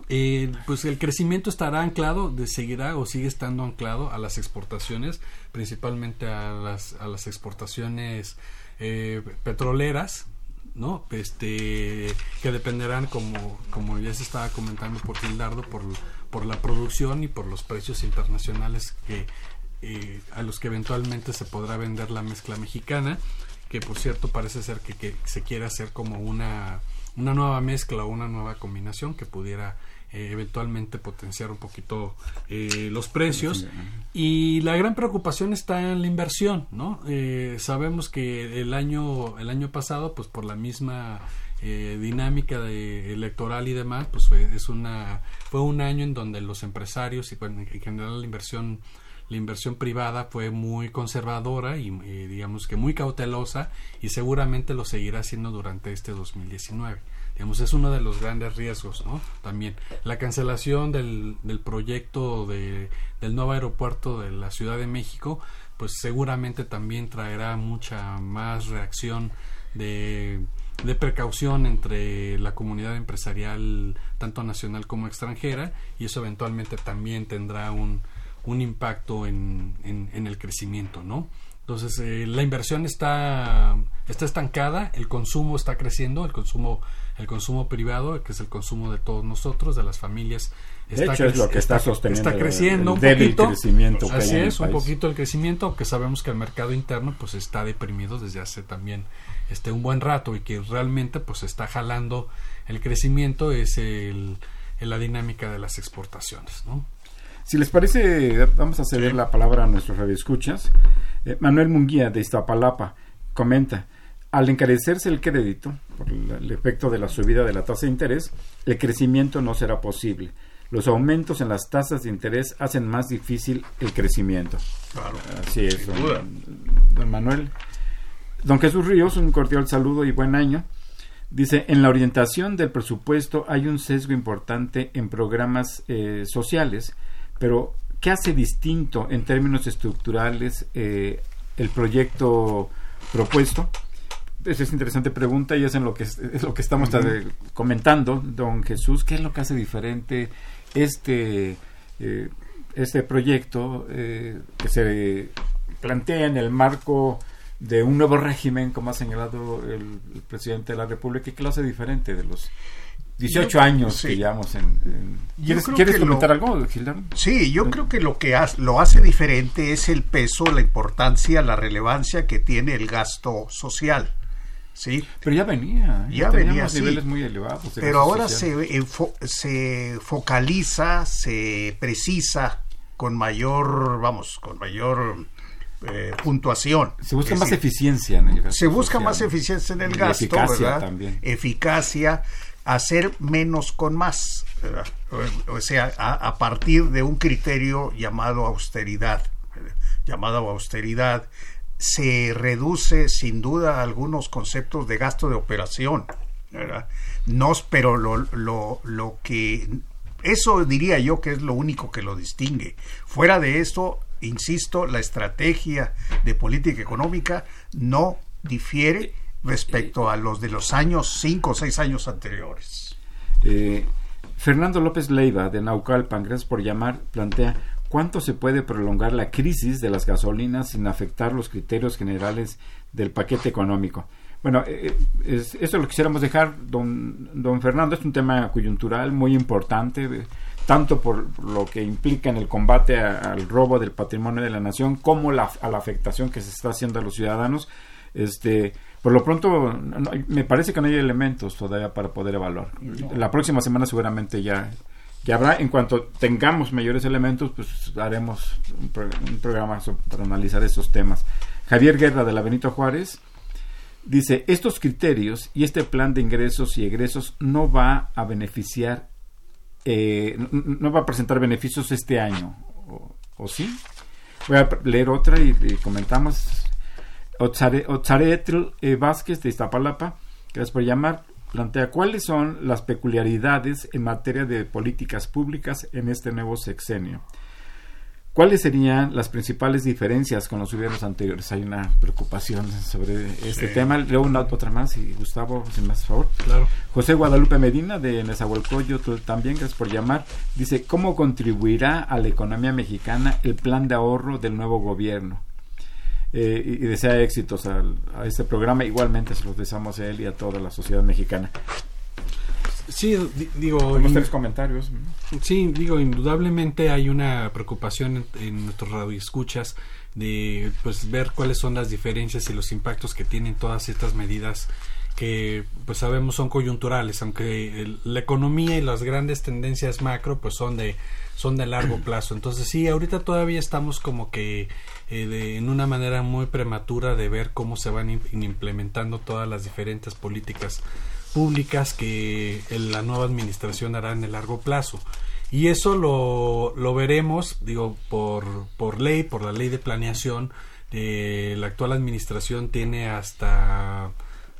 eh, pues el crecimiento estará anclado, de, seguirá o sigue estando anclado a las exportaciones, principalmente a las, a las exportaciones eh, petroleras, ¿no? Este, que dependerán, como, como ya se estaba comentando por Gildardo, por, por la producción y por los precios internacionales que eh, a los que eventualmente se podrá vender la mezcla mexicana, que por cierto parece ser que, que se quiere hacer como una, una nueva mezcla o una nueva combinación que pudiera eh, eventualmente potenciar un poquito eh, los precios. Y la gran preocupación está en la inversión no eh, sabemos que el año el año pasado pues por la misma dinámica de electoral y demás pues fue es una fue un año en donde los empresarios y en general la inversión la inversión privada fue muy conservadora y digamos que muy cautelosa y seguramente lo seguirá haciendo durante este 2019 es uno de los grandes riesgos no también la cancelación del, del proyecto de, del nuevo aeropuerto de la Ciudad de México pues seguramente también traerá mucha más reacción de, de precaución entre la comunidad empresarial tanto nacional como extranjera y eso eventualmente también tendrá un, un impacto en, en, en el crecimiento no entonces, eh, la inversión está, está estancada, el consumo está creciendo, el consumo, el consumo privado, que es el consumo de todos nosotros, de las familias. Está de hecho, es lo que está, sosteniendo está creciendo un poquito. Crecimiento así es, un poquito el crecimiento, aunque sabemos que el mercado interno pues está deprimido desde hace también este un buen rato y que realmente pues está jalando el crecimiento es el, la dinámica de las exportaciones, ¿no? Si les parece, vamos a ceder la palabra a nuestros radioescuchas. Eh, Manuel Munguía de Iztapalapa comenta, al encarecerse el crédito por el efecto de la subida de la tasa de interés, el crecimiento no será posible. Los aumentos en las tasas de interés hacen más difícil el crecimiento. Claro. Así es, don, don Manuel. Don Jesús Ríos, un cordial saludo y buen año. Dice, en la orientación del presupuesto hay un sesgo importante en programas eh, sociales, pero ¿qué hace distinto en términos estructurales eh, el proyecto propuesto? Esa es interesante pregunta y es en lo que, es lo que estamos comentando, don Jesús. ¿Qué es lo que hace diferente este, eh, este proyecto eh, que se plantea en el marco de un nuevo régimen, como ha señalado el, el presidente de la República, y que lo hace diferente de los 18 años que llevamos en... ¿Quieres, comentar algo, Gildardo? Sí, yo creo que lo que lo hace diferente es el peso, la importancia, la relevancia que tiene el gasto social. ¿Sí? Pero ya venía, ya, venía niveles muy elevados. Pero ahora se, se focaliza, se precisa con mayor, vamos, con mayor eh, puntuación. Se busca más eficiencia en el gasto. Se busca más eficiencia en el gasto, eficacia También. Eficacia hacer menos con más, o sea, a, partir de un criterio llamado austeridad, llamado austeridad, se reduce sin duda algunos conceptos de gasto de operación, No, pero lo, lo, lo que eso diría yo que es lo único que lo distingue. Fuera de esto, insisto, la estrategia de política económica no difiere respecto a los de los años, cinco o seis años anteriores. Eh, Fernando López Leiva, de Naucalpan, gracias por llamar, plantea cuánto se puede prolongar la crisis de las gasolinas sin afectar los criterios generales del paquete económico. Bueno, eh, eh, eso lo quisiéramos dejar, don, don Fernando, es un tema coyuntural muy importante, tanto por lo que implica en el combate al robo del patrimonio de la nación, como la, a la afectación que se está haciendo a los ciudadanos. Este, por lo pronto, me parece que no hay elementos todavía para poder evaluar. La próxima semana seguramente ya, ya habrá. En cuanto tengamos mayores elementos, pues haremos un, programa para analizar esos temas. Javier Guerra de la Benito Juárez dice, estos criterios y este plan de ingresos y egresos no va a beneficiar, eh, no, va a presentar beneficios este año, ¿o, sí? Voy a leer otra y comentamos Otzaretl eh, Vázquez de Iztapalapa, gracias por llamar, plantea cuáles son las peculiaridades en materia de políticas públicas en este nuevo sexenio. ¿Cuáles serían las principales diferencias con los gobiernos anteriores? Hay una preocupación sobre este tema. Luego una otra más, y Gustavo, si me hace favor. Claro. José Guadalupe Medina, de Nezahualcóyotl, también, gracias por llamar. Dice, ¿cómo contribuirá a la economía mexicana el plan de ahorro del nuevo gobierno? Eh, y, desea éxitos a este programa. Igualmente se los deseamos a él y a toda la sociedad mexicana. Sí, di- digo, in- tres comentarios. sí, digo, indudablemente hay una preocupación en, en nuestros radioescuchas de pues ver cuáles son las diferencias y los impactos que tienen todas estas medidas que pues sabemos son coyunturales, aunque el- la economía y las grandes tendencias macro pues son de son de largo plazo. Entonces sí, ahorita todavía estamos como que eh, de- en una manera muy prematura de ver cómo se van im- implementando todas las diferentes políticas públicas que la nueva administración hará en el largo plazo. Y eso lo, lo veremos, digo, por, por ley, por la ley de planeación. eh, la actual administración tiene hasta,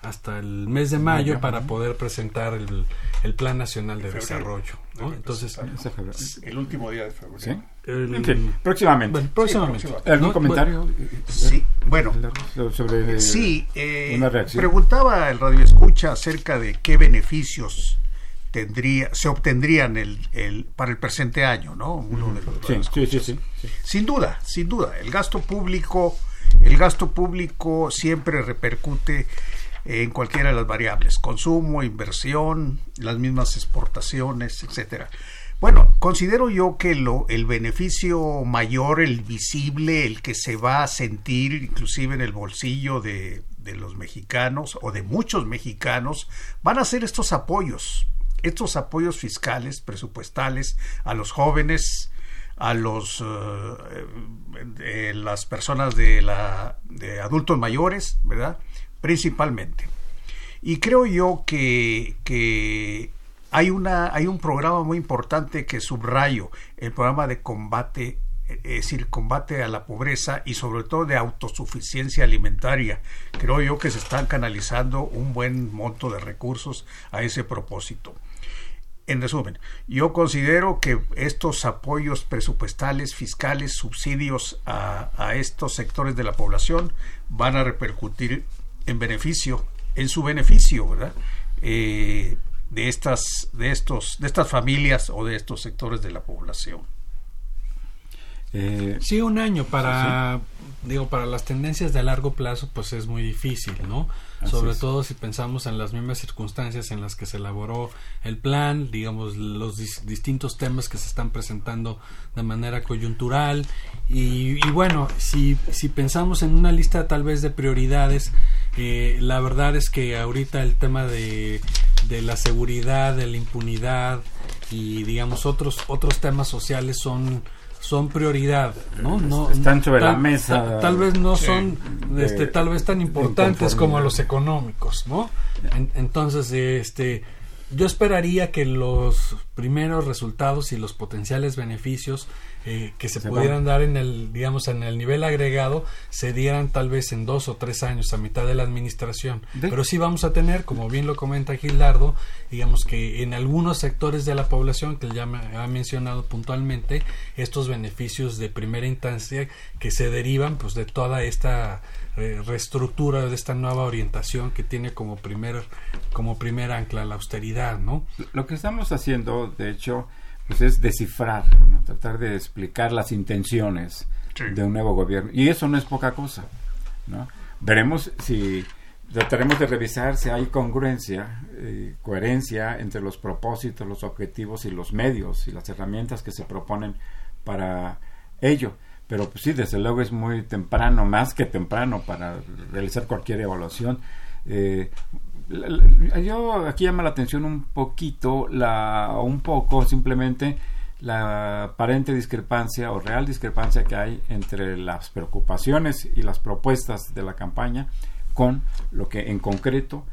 hasta el mes de mayo para poder presentar el, el Plan Nacional de Febrero. Desarrollo. Entonces. El último día de febrero. Próximamente. bueno, próximamente. próximamente. ¿Algún ¿no? comentario? Sí, bueno, sobre Sí, eh, una reacción. preguntaba el radio escucha acerca de qué beneficios tendría, se obtendrían el, el, para el presente año, ¿no? Uno de los Sí, sí, sí, radioescuchas. sí, sí. Sin duda, sin duda, el gasto público, el gasto público siempre repercute en cualquiera de las variables, consumo, inversión, las mismas exportaciones, etcétera. Bueno, considero yo que lo, el beneficio mayor, el visible, el que se va a sentir inclusive en el bolsillo de, de los mexicanos o de muchos mexicanos, van a ser estos apoyos, estos apoyos fiscales, presupuestales a los jóvenes, a los eh, eh, las personas de la de adultos mayores, ¿verdad? Principalmente. Y creo yo que, que hay una hay un programa muy importante que subrayo, el programa de combate es decir, combate a la pobreza y sobre todo de autosuficiencia alimentaria. Creo yo que se están canalizando un buen monto de recursos a ese propósito. En resumen, yo considero que estos apoyos presupuestales, fiscales, subsidios a, a, estos sectores de la población van a repercutir en beneficio, en su beneficio, ¿verdad? Eh, de estas, de estos, de estas familias o de estos sectores de la población. Eh, sí, un año para, ¿sí? digo, para las tendencias de largo plazo, pues es muy difícil, ¿no? Así Sobre es. todo si pensamos en las mismas circunstancias en las que se elaboró el plan, digamos, los dis distintos temas que se están presentando de manera coyuntural. Y, y bueno, si, si pensamos en una lista tal vez de prioridades, eh, la verdad es que ahorita el tema de, de la seguridad, de la impunidad y, digamos, otros, otros temas sociales son son prioridad, ¿no? no Están sobre tal, la mesa. Tal, tal vez no sí, son, de, este, tal vez tan importantes como los económicos, ¿no? En, entonces, este, yo esperaría que los primeros resultados y los potenciales beneficios eh, que se, se pudieran dar en el, digamos, en el nivel agregado, se dieran tal vez en dos o tres años a mitad de la administración. ¿De? Pero sí vamos a tener, como bien lo comenta Gilardo, digamos que en algunos sectores de la población que ya me ha mencionado puntualmente, estos beneficios de primera instancia que se derivan pues de toda esta eh, reestructura de esta nueva orientación que tiene como primer como primer ancla la austeridad, ¿no? Lo que estamos haciendo, de hecho, pues es descifrar, ¿no? tratar de explicar las intenciones sí. de un nuevo gobierno. Y eso no es poca cosa. ¿no? Veremos si trataremos de revisar si hay congruencia, eh, coherencia entre los propósitos, los objetivos y los medios y las herramientas que se proponen para ello. Pero pues, sí, desde luego es muy temprano, más que temprano para realizar cualquier evaluación. Eh, yo aquí llama la atención un poquito, la, un poco simplemente, la aparente discrepancia o real discrepancia que hay entre las preocupaciones y las propuestas de la campaña con lo que en concreto,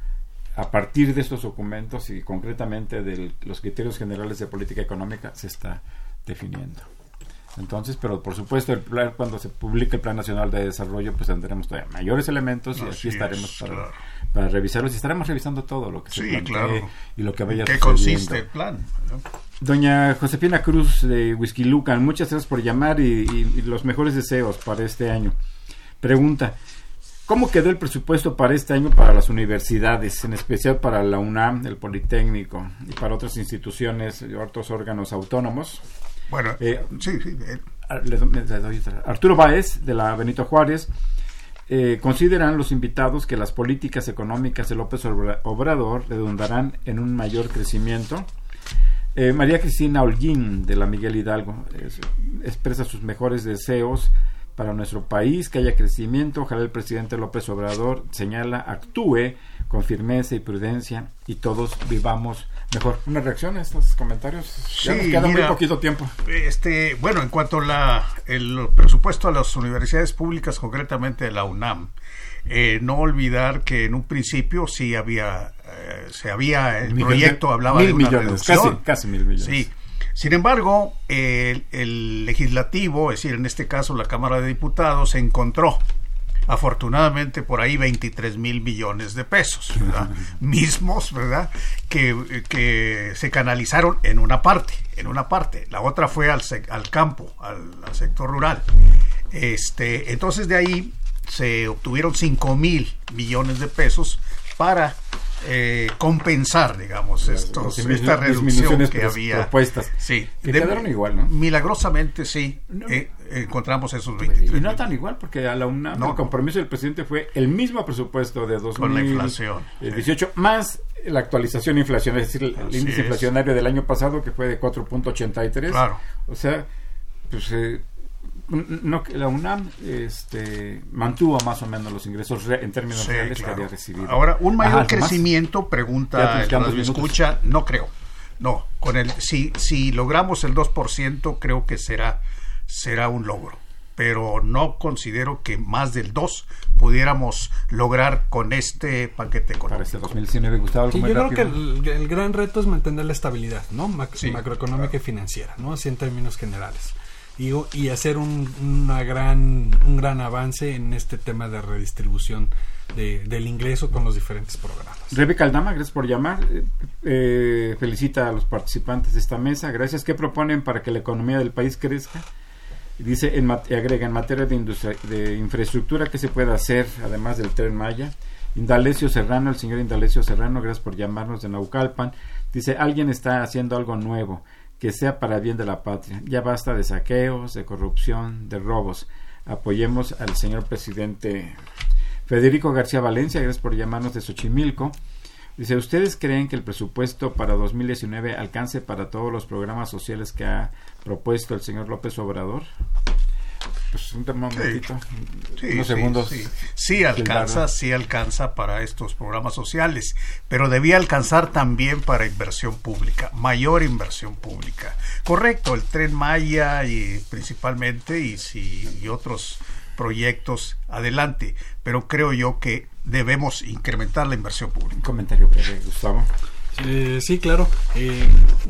a partir de estos documentos y concretamente de los criterios generales de política económica, se está definiendo. Entonces, pero por supuesto, el plan, cuando se publique el Plan Nacional de Desarrollo, pues tendremos todavía mayores elementos y Así aquí estaremos es, para, claro. para, revisarlos y estaremos revisando todo lo que se Sí, plantee claro. y lo que vaya ¿Qué consiste el plan? ¿no? Doña Josefina Cruz de Whisky Lucan, muchas gracias por llamar y, y, y los mejores deseos para este año. Pregunta, ¿Cómo quedó el presupuesto para este año para las universidades, en especial para la UNAM, el Politécnico y para otras instituciones y otros órganos autónomos? Bueno, Eh, sí, sí. eh, do- doy otra. Arturo Báez, de la Benito Juárez. eh, consideran los invitados que las políticas económicas de López Obrador redundarán en un mayor crecimiento. Eh, María Cristina Holguín de la Miguel Hidalgo expresa sus mejores deseos para nuestro país, que haya crecimiento. Ojalá el presidente López Obrador señala, actúe con firmeza y prudencia y todos vivamos mejor. ¿Una reacción a estos comentarios? Sí, ya nos queda muy poquito tiempo. Este, bueno, en cuanto a el presupuesto a las universidades públicas, concretamente la UNAM, eh, no olvidar que en un principio sí había, eh, se había, el proyecto hablaba de una millones, Casi, casi mil millones. Sí, sin embargo, el, legislativo, es decir, en este caso la Cámara de Diputados, encontró afortunadamente por ahí 23 mil millones de pesos, ¿verdad? mismos, ¿verdad? Que, que, se canalizaron en una parte, en una parte. La otra fue al, al campo, al, al, sector rural. Este, entonces de ahí se obtuvieron 5 mil millones de pesos para eh, compensar, digamos, estos, esta reducción que había. Propuestas. Sí. Que quedaron igual, ¿no? Milagrosamente, sí, eh, encontramos esos 23. Y no tan igual, porque a la UNAM el compromiso del presidente fue el mismo presupuesto de 2018, con la inflación, más la actualización inflacionaria, es decir, el índice inflacionario del año pasado, que fue de 4.83. Claro. O sea, pues eh, no, la UNAM este, mantuvo más o menos los ingresos en términos reales que había recibido. Ahora, un mayor crecimiento, pregunta el escucha, no creo. No, con el si si logramos el 2%, creo que será será un logro, pero no considero que más del 2 pudiéramos lograr con este paquete económico. Para este 2019, Gustavo, yo creo que el, gran reto es mantener la estabilidad, ¿no? macroeconómica y financiera, ¿no? Así en términos generales y, hacer un, una gran, un gran avance en este tema de redistribución del ingreso con los diferentes programas. Rebeca Aldama, gracias por llamar. Eh, eh, felicita a los participantes de esta mesa. Gracias. ¿Qué proponen para que la economía del país crezca? Dice, en, agrega, en materia de, industria, de infraestructura, ¿qué se puede hacer además del tren Maya? Indalecio Serrano, el señor Indalecio Serrano, gracias por llamarnos de Naucalpan. Dice, alguien está haciendo algo nuevo que sea para bien de la patria. Ya basta de saqueos, de corrupción, de robos. Apoyemos al señor presidente Federico García Valencia, gracias por llamarnos de Xochimilco. Dice, ¿ustedes creen que el presupuesto para 2019 alcance para todos los programas sociales que ha propuesto el señor López Obrador? Pues un momentito, sí, unos segundos. Sí, sí. alcanza, sí alcanza para estos programas sociales, pero debía alcanzar también para inversión pública, mayor inversión pública. Correcto, el tren Maya y principalmente y si y otros proyectos adelante, pero creo yo que debemos incrementar la inversión pública. Un comentario breve, Gustavo. Eh, sí, claro. Eh,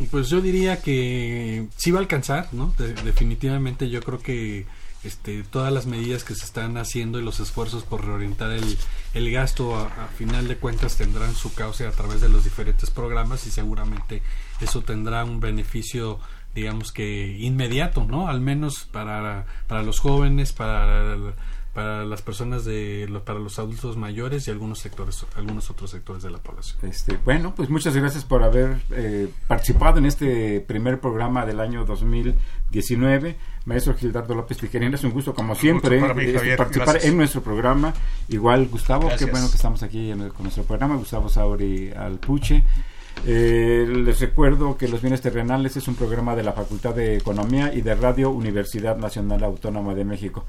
pues yo diría que sí va a alcanzar, ¿no? definitivamente yo creo que este, todas las medidas que se están haciendo y los esfuerzos por reorientar el, el gasto a, final de cuentas tendrán su cauce a través de los diferentes programas y seguramente eso tendrá un beneficio digamos que inmediato, ¿no? Al menos para, para los jóvenes, para para las personas de para los adultos mayores y algunos sectores algunos otros sectores de la población. Este bueno pues muchas gracias por haber eh, participado en este primer programa del año 2019 maestro Gildardo López Tijerina es un gusto como siempre este, participar en nuestro programa. Igual Gustavo qué bueno que estamos aquí con nuestro programa. Gustavo Sauri Alpuche. Eh, les recuerdo que Los Bienes Terrenales es un programa de la Facultad de Economía y de Radio Universidad Nacional Autónoma de México.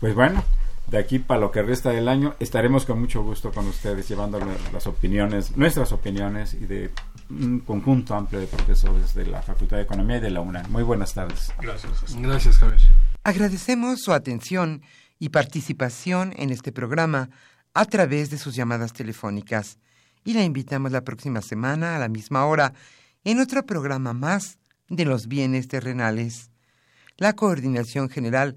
Pues bueno, de aquí para lo que resta del año estaremos con mucho gusto con ustedes llevando las opiniones, nuestras opiniones y de un conjunto amplio de profesores de la Facultad de Economía y de la UNAM. Muy buenas tardes. Gracias. Gracias, Javier. Agradecemos su atención y participación en este programa a través de sus llamadas telefónicas y la invitamos la próxima semana a la misma hora en otro programa más de los bienes terrenales. La coordinación general